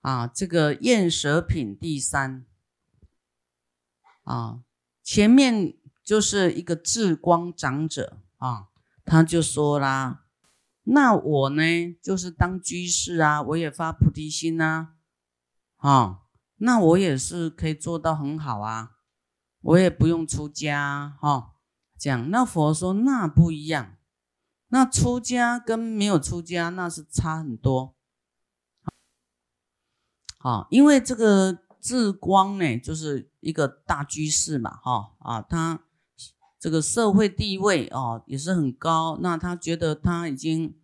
啊，这个厌舍品第三啊，前面就是一个智光长者啊，他就说啦，那我呢，就是当居士啊，我也发菩提心呐，啊，那我也是可以做到很好啊，我也不用出家哈，这样，那佛说那不一样。那出家跟没有出家那是差很多，啊，因为这个智光呢，就是一个大居士嘛，哈啊，他这个社会地位哦也是很高，那他觉得他已经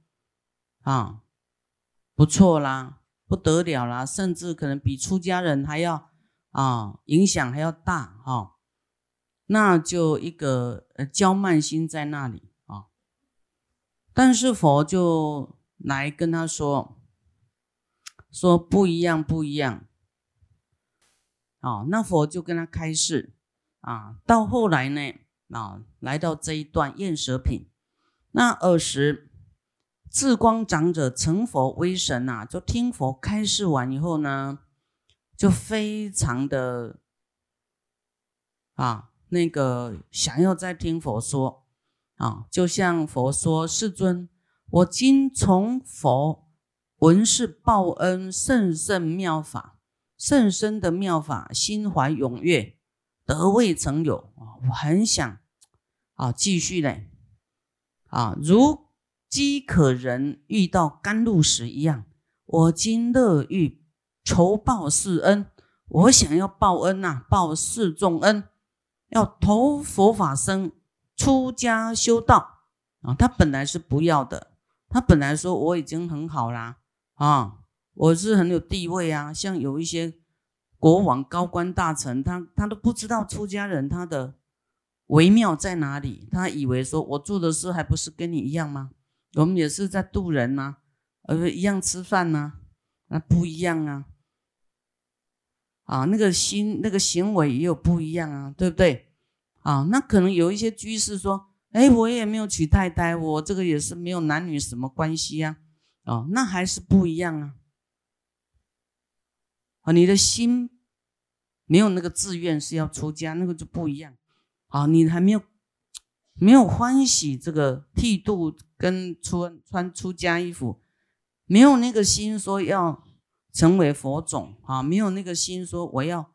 啊不错啦，不得了啦，甚至可能比出家人还要啊影响还要大哈，那就一个呃骄慢心在那里啊。但是佛就来跟他说，说不一样，不一样。哦，那佛就跟他开示啊。到后来呢，啊，来到这一段厌舍品，那尔时智光长者成佛威神呐，就听佛开示完以后呢，就非常的啊，那个想要再听佛说。啊，就像佛说：“世尊，我今从佛闻是报恩甚深妙法，甚深的妙法，心怀踊跃，得未曾有啊！我很想啊，继续嘞啊，如饥渴人遇到甘露时一样，我今乐欲酬报世恩，我想要报恩呐，报世众恩，要投佛法僧。”出家修道啊，他本来是不要的。他本来说我已经很好啦，啊，我是很有地位啊。像有一些国王、高官大臣，他他都不知道出家人他的微妙在哪里。他以为说我做的事还不是跟你一样吗？我们也是在渡人呐，呃，一样吃饭呐，那不一样啊。啊，那个心、那个行为也有不一样啊，对不对？啊，那可能有一些居士说：“哎，我也没有娶太太，我这个也是没有男女什么关系呀。”哦，那还是不一样啊。啊，你的心没有那个自愿是要出家，那个就不一样。啊，你还没有没有欢喜这个剃度跟穿穿出家衣服，没有那个心说要成为佛种啊，没有那个心说我要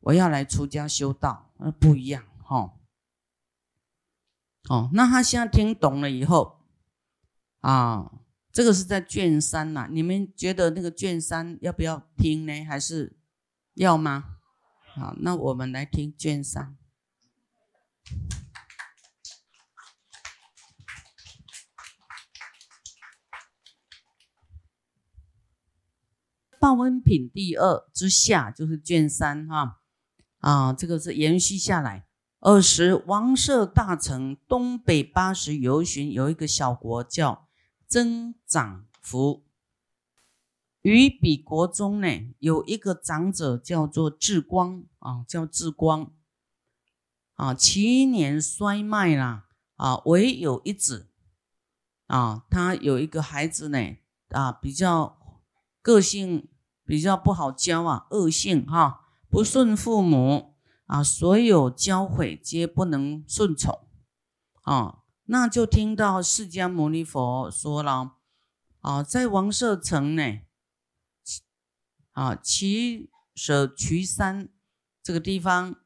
我要来出家修道，那不一样。哦，哦，那他现在听懂了以后，啊，这个是在卷三呐。你们觉得那个卷三要不要听呢？还是要吗？好，那我们来听卷三。报恩品第二之下就是卷三哈，啊，这个是延续下来。二十王舍大城东北八十游巡，有一个小国叫增长福。于彼国中呢，有一个长者叫做智光啊，叫智光啊。其年衰迈啦啊，唯有一子啊。他有一个孩子呢啊，比较个性比较不好教啊，恶性哈，不顺父母。啊，所有教诲皆不能顺从，啊，那就听到释迦牟尼佛说了，啊，在王舍城呢，啊，其舍渠山这个地方，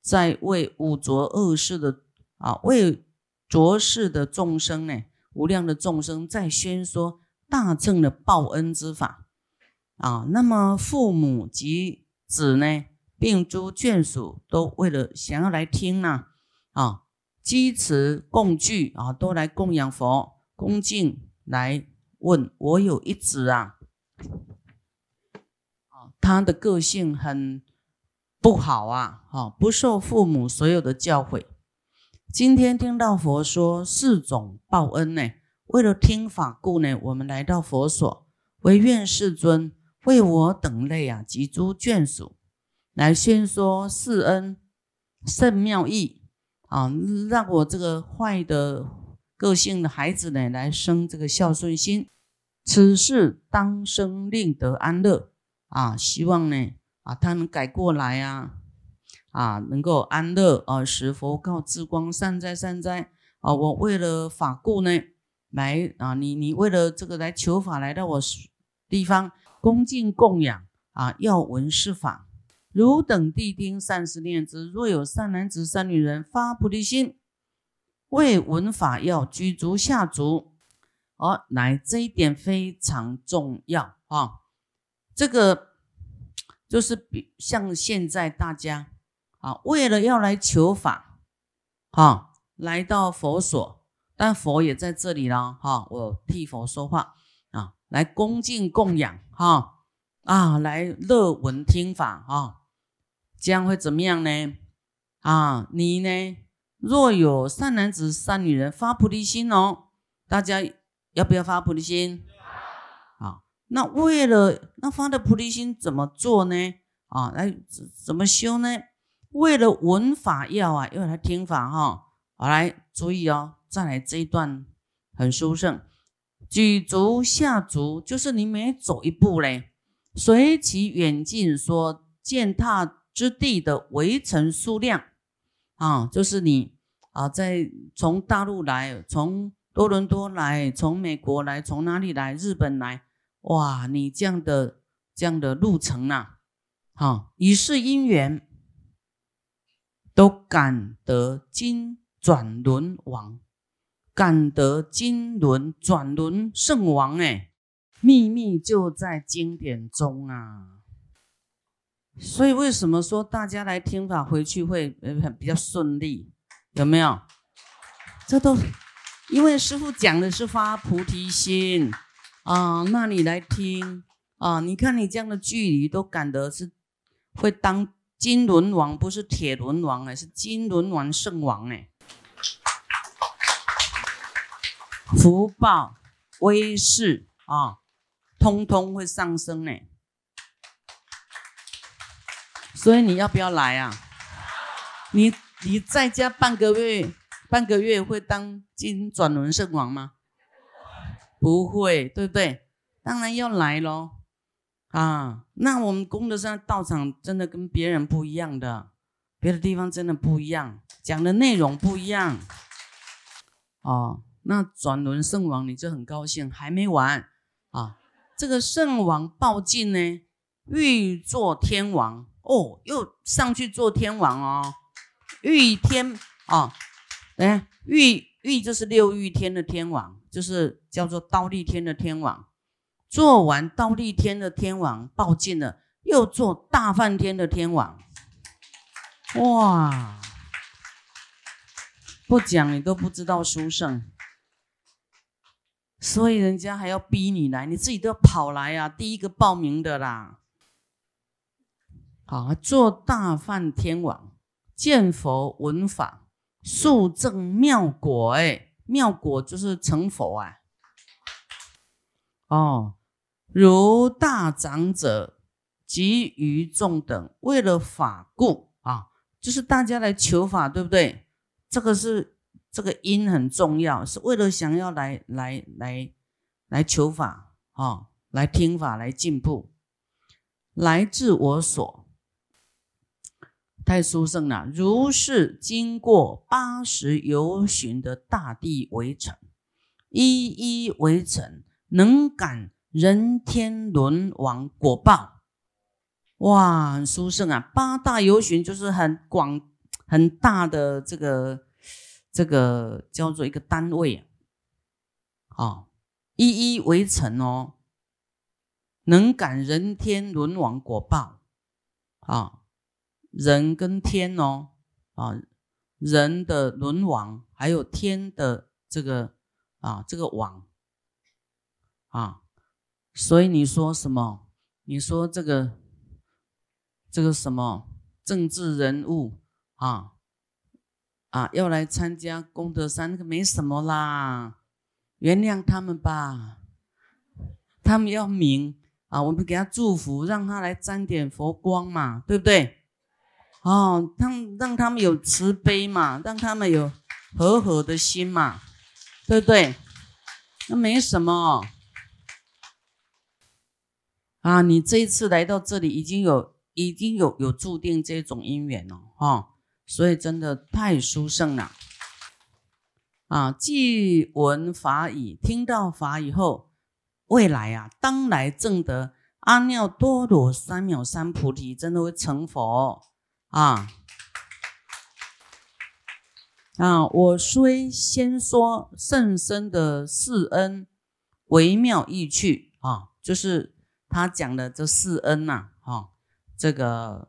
在为五浊恶世的啊，为浊世的众生呢，无量的众生在宣说大乘的报恩之法，啊，那么父母及子呢？并诸眷属都为了想要来听呢，啊，积持供具啊，都来供养佛，恭敬来问我有一子啊，啊，他的个性很不好啊，啊，不受父母所有的教诲。今天听到佛说四种报恩呢，为了听法故呢，我们来到佛所，唯愿世尊为我等类啊及诸眷属。来宣说世恩甚妙义啊，让我这个坏的个性的孩子呢，来生这个孝顺心。此事当生令得安乐啊，希望呢啊，他能改过来啊，啊，能够安乐啊，使佛告智光善哉善哉啊！我为了法故呢，来啊，你你为了这个来求法来到我地方，恭敬供养啊，要闻是法。汝等谛听，善思念之。若有善男子、善女人发菩提心，为闻法要，居足下足。哦，来这一点非常重要啊！这个就是比像现在大家啊，为了要来求法，哈，来到佛所，但佛也在这里了，哈，我替佛说话啊，来恭敬供养，哈，啊，来乐闻听法，哈。这样会怎么样呢？啊，你呢？若有善男子、善女人发菩提心哦，大家要不要发菩提心？好，那为了那发的菩提心怎么做呢？啊，来怎么修呢？为了闻法要啊，要来听法哈。好，来注意哦，再来这一段很殊胜，举足下足，就是你每走一步嘞，随其远近说践踏。之地的围城数量啊，就是你啊，在从大陆来，从多伦多来，从美国来，从哪里来？日本来，哇，你这样的这样的路程呐，好，以是因缘，都感得金转轮王，感得金轮转轮圣王，哎，秘密就在经典中啊。所以为什么说大家来听法回去会呃比较顺利？有没有？这都因为师傅讲的是发菩提心啊，那你来听啊，你看你这样的距离都赶得是会当金轮王，不是铁轮王哎，是金轮王圣王哎，福报威势啊，通通会上升哎。所以你要不要来啊？你你在家半个月，半个月会当金转轮圣王吗？不会，对不对？当然要来喽！啊，那我们功德山道场真的跟别人不一样的，别的地方真的不一样，讲的内容不一样。哦，那转轮圣王你就很高兴，还没完啊！这个圣王报尽呢，欲做天王。哦，又上去做天王哦，御天哦，哎，御御就是六御天的天王，就是叫做刀立天的天王。做完刀立天的天王报尽了，又做大梵天的天王。哇，不讲你都不知道殊胜，所以人家还要逼你来，你自己都要跑来啊，第一个报名的啦。啊，做大梵天王，见佛闻法，速证妙果。哎，妙果就是成佛啊。哦，如大长者及于众等，为了法故啊，就是大家来求法，对不对？这个是这个因很重要，是为了想要来来来来求法啊，来听法，来进步，来自我所。太殊胜了！如是经过八十由旬的大地围城，一一围城，能感人天轮王果报。哇，很殊胜啊！八大由旬就是很广、很大的这个这个叫做一个单位啊，一一围城哦，能感人天轮王果报啊。人跟天哦，啊，人的轮王，还有天的这个啊，这个网啊，所以你说什么？你说这个这个什么政治人物啊啊，要来参加功德山，那个没什么啦，原谅他们吧，他们要明啊，我们给他祝福，让他来沾点佛光嘛，对不对？哦，让让他们有慈悲嘛，让他们有和和的心嘛，对不对？那没什么啊，你这一次来到这里，已经有已经有有注定这种因缘了哈，所以真的太殊胜了啊！既闻法语，听到法以后，未来啊，当来正得阿耨多罗三藐三菩提，真的会成佛啊！啊，我虽先说圣僧的四恩，微妙意趣啊，就是。他讲的这四恩呐，哈，这个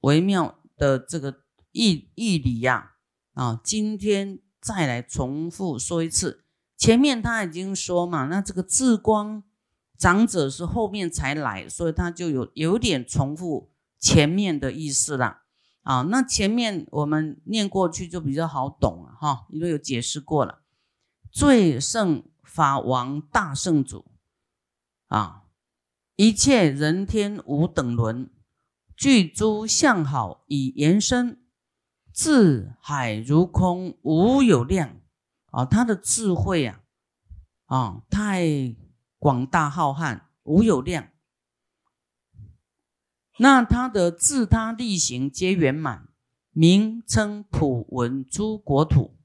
微妙的这个义义理呀，啊，今天再来重复说一次。前面他已经说嘛，那这个智光长者是后面才来，所以他就有有点重复前面的意思了。啊，那前面我们念过去就比较好懂了，哈，因为有解释过了。最胜法王大圣主，啊。一切人天无等伦，具诸相好以延伸，智海如空无有量啊！他的智慧啊，啊，太广大浩瀚，无有量。那他的自他力行皆圆满，名称普闻诸国土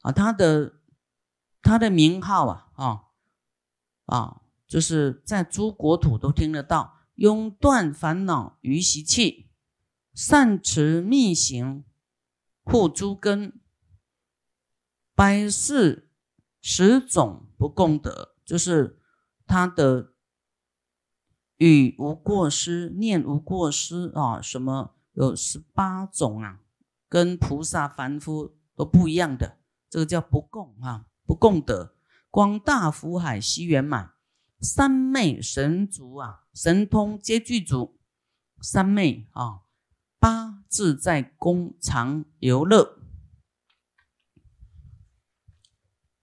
啊！他的他的名号啊，啊啊。就是在诸国土都听得到，永断烦恼于习气，善持密行护诸根，百世十种不共得，就是他的语无过失，念无过失啊，什么有十八种啊，跟菩萨凡夫都不一样的，这个叫不共啊，不共得，广大福海悉圆满。三昧神足啊，神通皆具足。三昧啊，八自在宫常游乐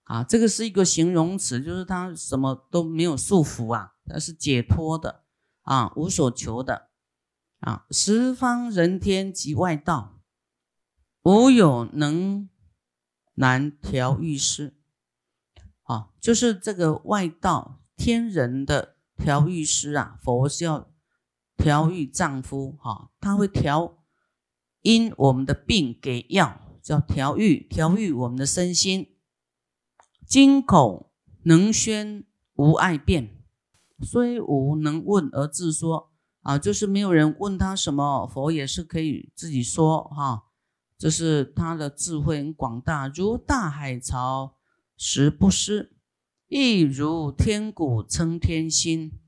啊，这个是一个形容词，就是他什么都没有束缚啊，他是解脱的啊，无所求的啊。十方人天及外道，无有能难调御师啊，就是这个外道。天人的调御师啊，佛教调御丈夫哈，他会调因我们的病给药，叫调御，调御我们的身心。金口能宣无碍变，虽无能问而自说啊，就是没有人问他什么，佛也是可以自己说哈。这是他的智慧很广大，如大海潮，时不失。亦如天鼓称天心，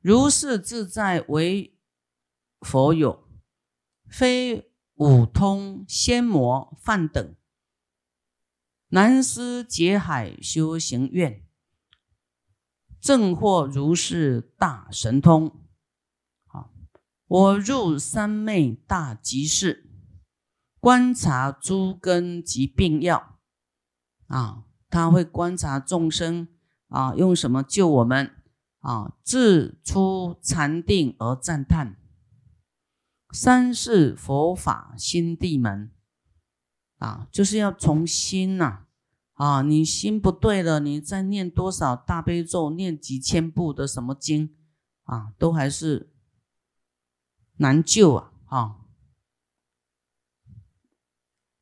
如是自在为佛有，非五通仙魔梵等，南思劫海修行愿，正获如是大神通。好，我入三昧大集市，观察诸根及病药，啊，他会观察众生。啊，用什么救我们？啊，自出禅定而赞叹，三世佛法心地门。啊，就是要从心呐，啊你心不对了，你再念多少大悲咒，念几千部的什么经，啊，都还是难救啊！啊，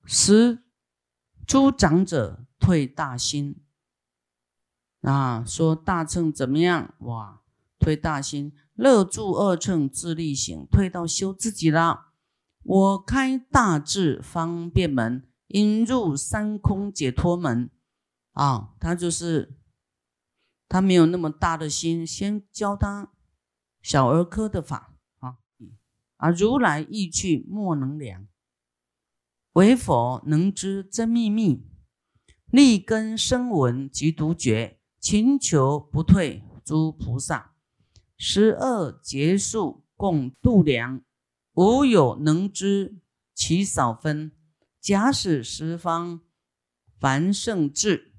十诸长者退大心。啊，说大乘怎么样？哇，推大心，乐住二乘自力行，退到修自己了。我开大智方便门，引入三空解脱门。啊，他就是他没有那么大的心，先教他小儿科的法啊。啊，如来意趣莫能量，唯佛能知真秘密，立根生闻即独觉。勤求不退，诸菩萨十二劫数共度量，无有能知其少分。假使十方凡圣智，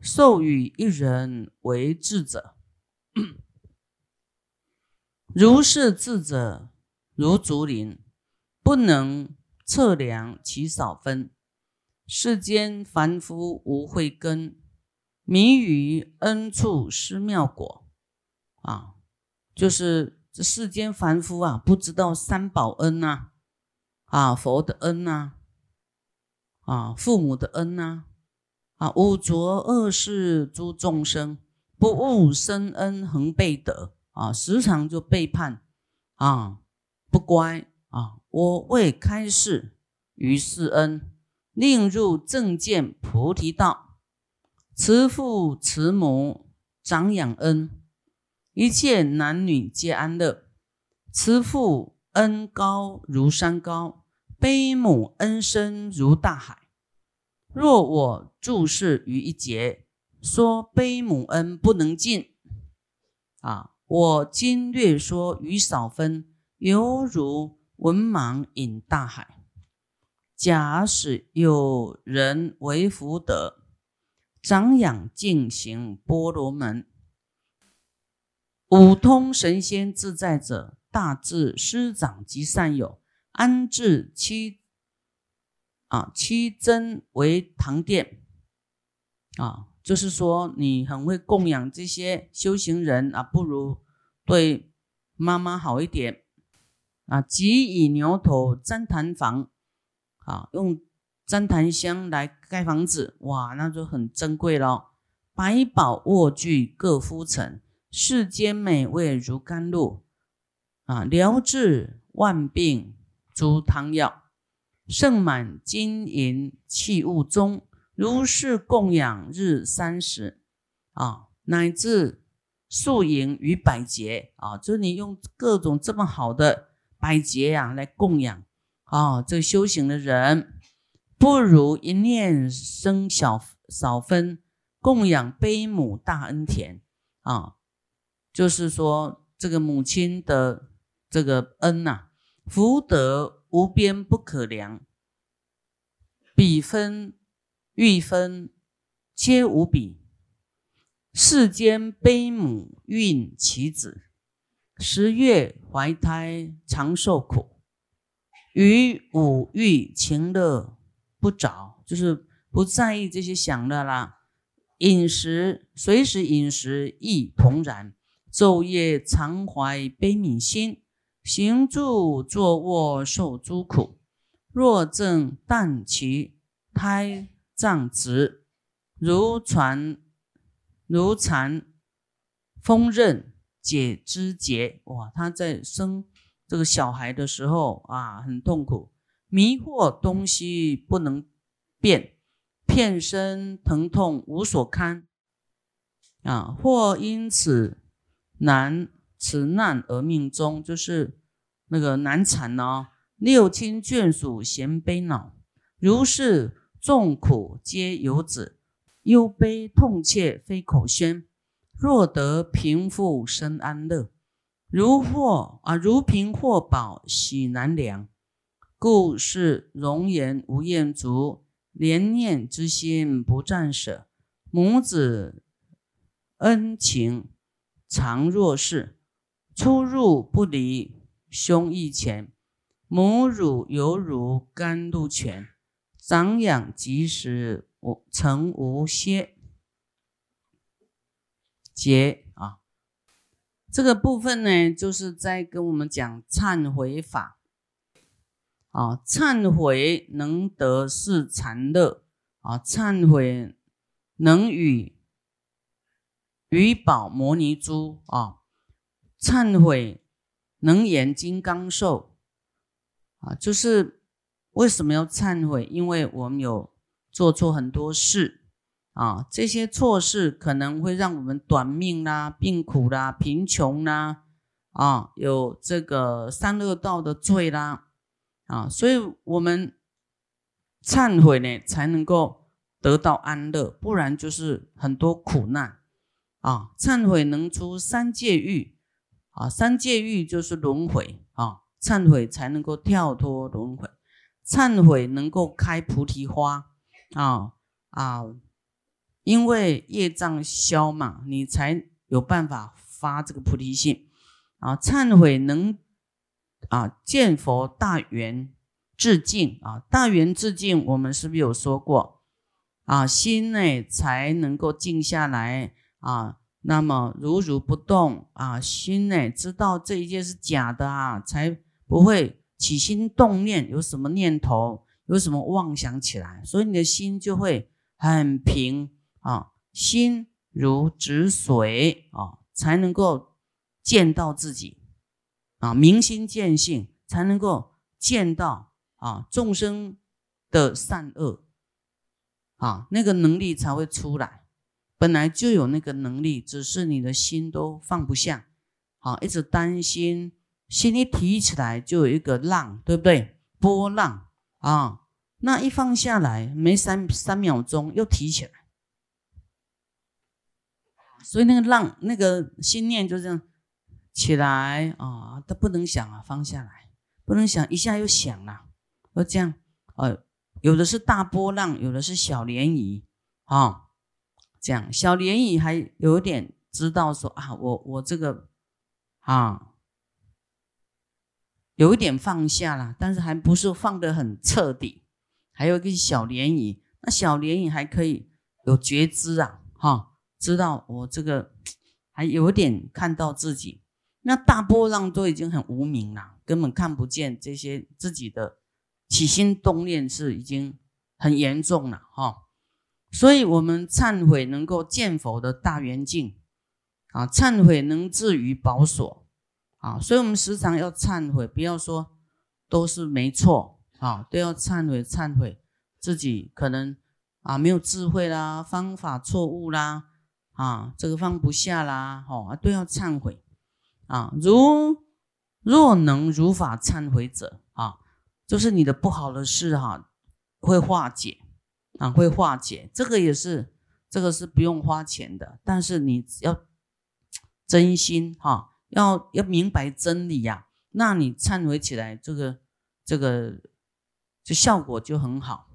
授予一人为智者，如是智者如竹林，不能测量其少分。世间凡夫无慧根。迷于恩处失妙果，啊，就是这世间凡夫啊，不知道三宝恩呐，啊佛的恩呐，啊父母的恩呐，啊五浊恶世诸众生不悟生恩恒背德啊，时常就背叛啊，不乖啊，我未开示于世恩，令入正见菩提道，慈父慈母长养恩。一切男女皆安乐，慈父恩高如山高，悲母恩深如大海。若我注释于一节，说悲母恩不能尽，啊，我今略说于少分，犹如文盲饮大海。假使有人为福德，长养净行波罗门。五通神仙自在者，大智师长及善友，安置七啊七珍为堂殿啊，就是说你很会供养这些修行人啊，不如对妈妈好一点啊。即以牛头粘檀房啊，用粘檀香来盖房子，哇，那就很珍贵了。百宝卧具各敷陈。世间美味如甘露，啊，疗治万病诸汤药，盛满金银器物中，如是供养日三十，啊，乃至数银与百劫，啊，就你用各种这么好的百劫呀来供养，啊，这修行的人，不如一念生小少分供养悲母大恩田，啊。就是说，这个母亲的这个恩呐，福德无边不可量，比分、欲分皆无比。世间悲母孕其子，十月怀胎常受苦，于五欲情乐不着，就是不在意这些享乐啦。饮食随时饮食亦同然。昼夜常怀悲悯心，行住坐卧受诸苦。若正旦其胎脏直，如传如蚕锋刃解肢节。哇，他在生这个小孩的时候啊，很痛苦，迷惑东西不能辨，片身疼痛无所堪啊，或因此。难此难而命终，就是那个难产哦。六亲眷属嫌悲恼，如是众苦皆有子，忧悲痛切非口宣。若得贫富生安乐，如获啊如贫获宝喜难量，故是容颜无厌足，怜念之心不暂舍，母子恩情。常若是出入不离胸臆前，母乳犹如甘露泉，长养及时无曾无歇。结啊，这个部分呢，就是在跟我们讲忏悔法啊，忏悔能得是禅乐啊，忏悔能与。余宝摩尼珠啊，忏悔能演金刚寿啊，就是为什么要忏悔？因为我们有做错很多事啊，这些错事可能会让我们短命啦、病苦啦、贫穷啦啊，有这个三恶道的罪啦啊，所以我们忏悔呢，才能够得到安乐，不然就是很多苦难。啊，忏悔能出三界狱，啊，三界狱就是轮回啊，忏悔才能够跳脱轮回，忏悔能够开菩提花，啊啊，因为业障消嘛，你才有办法发这个菩提心，啊，忏悔能啊见佛大圆致敬啊，大圆致敬，我们是不是有说过啊？心内才能够静下来。啊，那么如如不动啊，心呢知道这一件是假的啊，才不会起心动念，有什么念头，有什么妄想起来，所以你的心就会很平啊，心如止水啊，才能够见到自己啊，明心见性，才能够见到啊众生的善恶啊，那个能力才会出来。本来就有那个能力，只是你的心都放不下，好，一直担心，心一提起来就有一个浪，对不对？波浪。啊，那一放下来，没三三秒钟又提起来，所以那个浪，那个心念就这样起来啊，它不能想啊，放下来，不能想，一下又想了，就这样，呃，有的是大波浪，有的是小涟漪。啊。这样小涟漪还有点知道说啊，我我这个啊，有一点放下了，但是还不是放得很彻底。还有一个小涟漪，那小涟漪还可以有觉知啊，哈，知道我这个还有点看到自己。那大波浪都已经很无名了，根本看不见这些自己的起心动念是已经很严重了，哈。所以，我们忏悔能够见佛的大圆镜啊，忏悔能至于宝所啊，所以我们时常要忏悔，不要说都是没错啊，都要忏悔，忏悔自己可能啊没有智慧啦，方法错误啦，啊这个放不下啦，哦都要忏悔啊。如若能如法忏悔者啊，就是你的不好的事哈会化解。啊，会化解，这个也是，这个是不用花钱的，但是你要真心哈，要要明白真理呀，那你忏悔起来，这个这个就效果就很好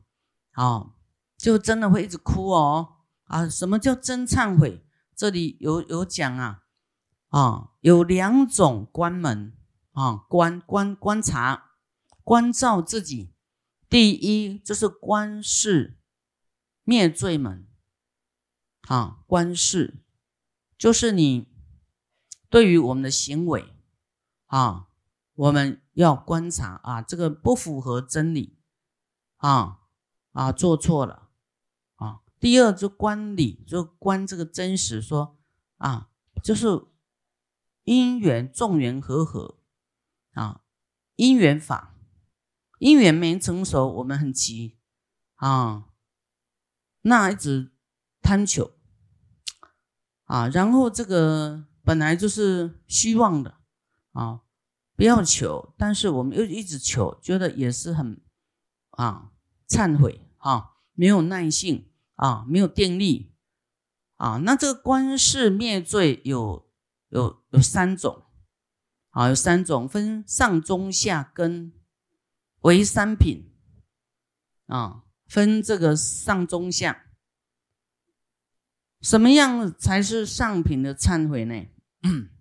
啊，就真的会一直哭哦啊，什么叫真忏悔？这里有有讲啊啊，有两种关门啊，观观观察关照自己，第一就是观视。灭罪门，啊，观世就是你对于我们的行为，啊，我们要观察啊，这个不符合真理，啊啊，做错了，啊。第二就观理，就观这个真实，说啊，就是因缘众缘和合，啊，因缘法，因缘没成熟，我们很急，啊。那一直贪求啊，然后这个本来就是虚妄的啊，不要求，但是我们又一直求，觉得也是很啊忏悔啊，没有耐性啊，没有定力啊。那这个观世灭罪有有有三种啊，有三种分上中下根为三品啊。分这个上中下，什么样才是上品的忏悔呢？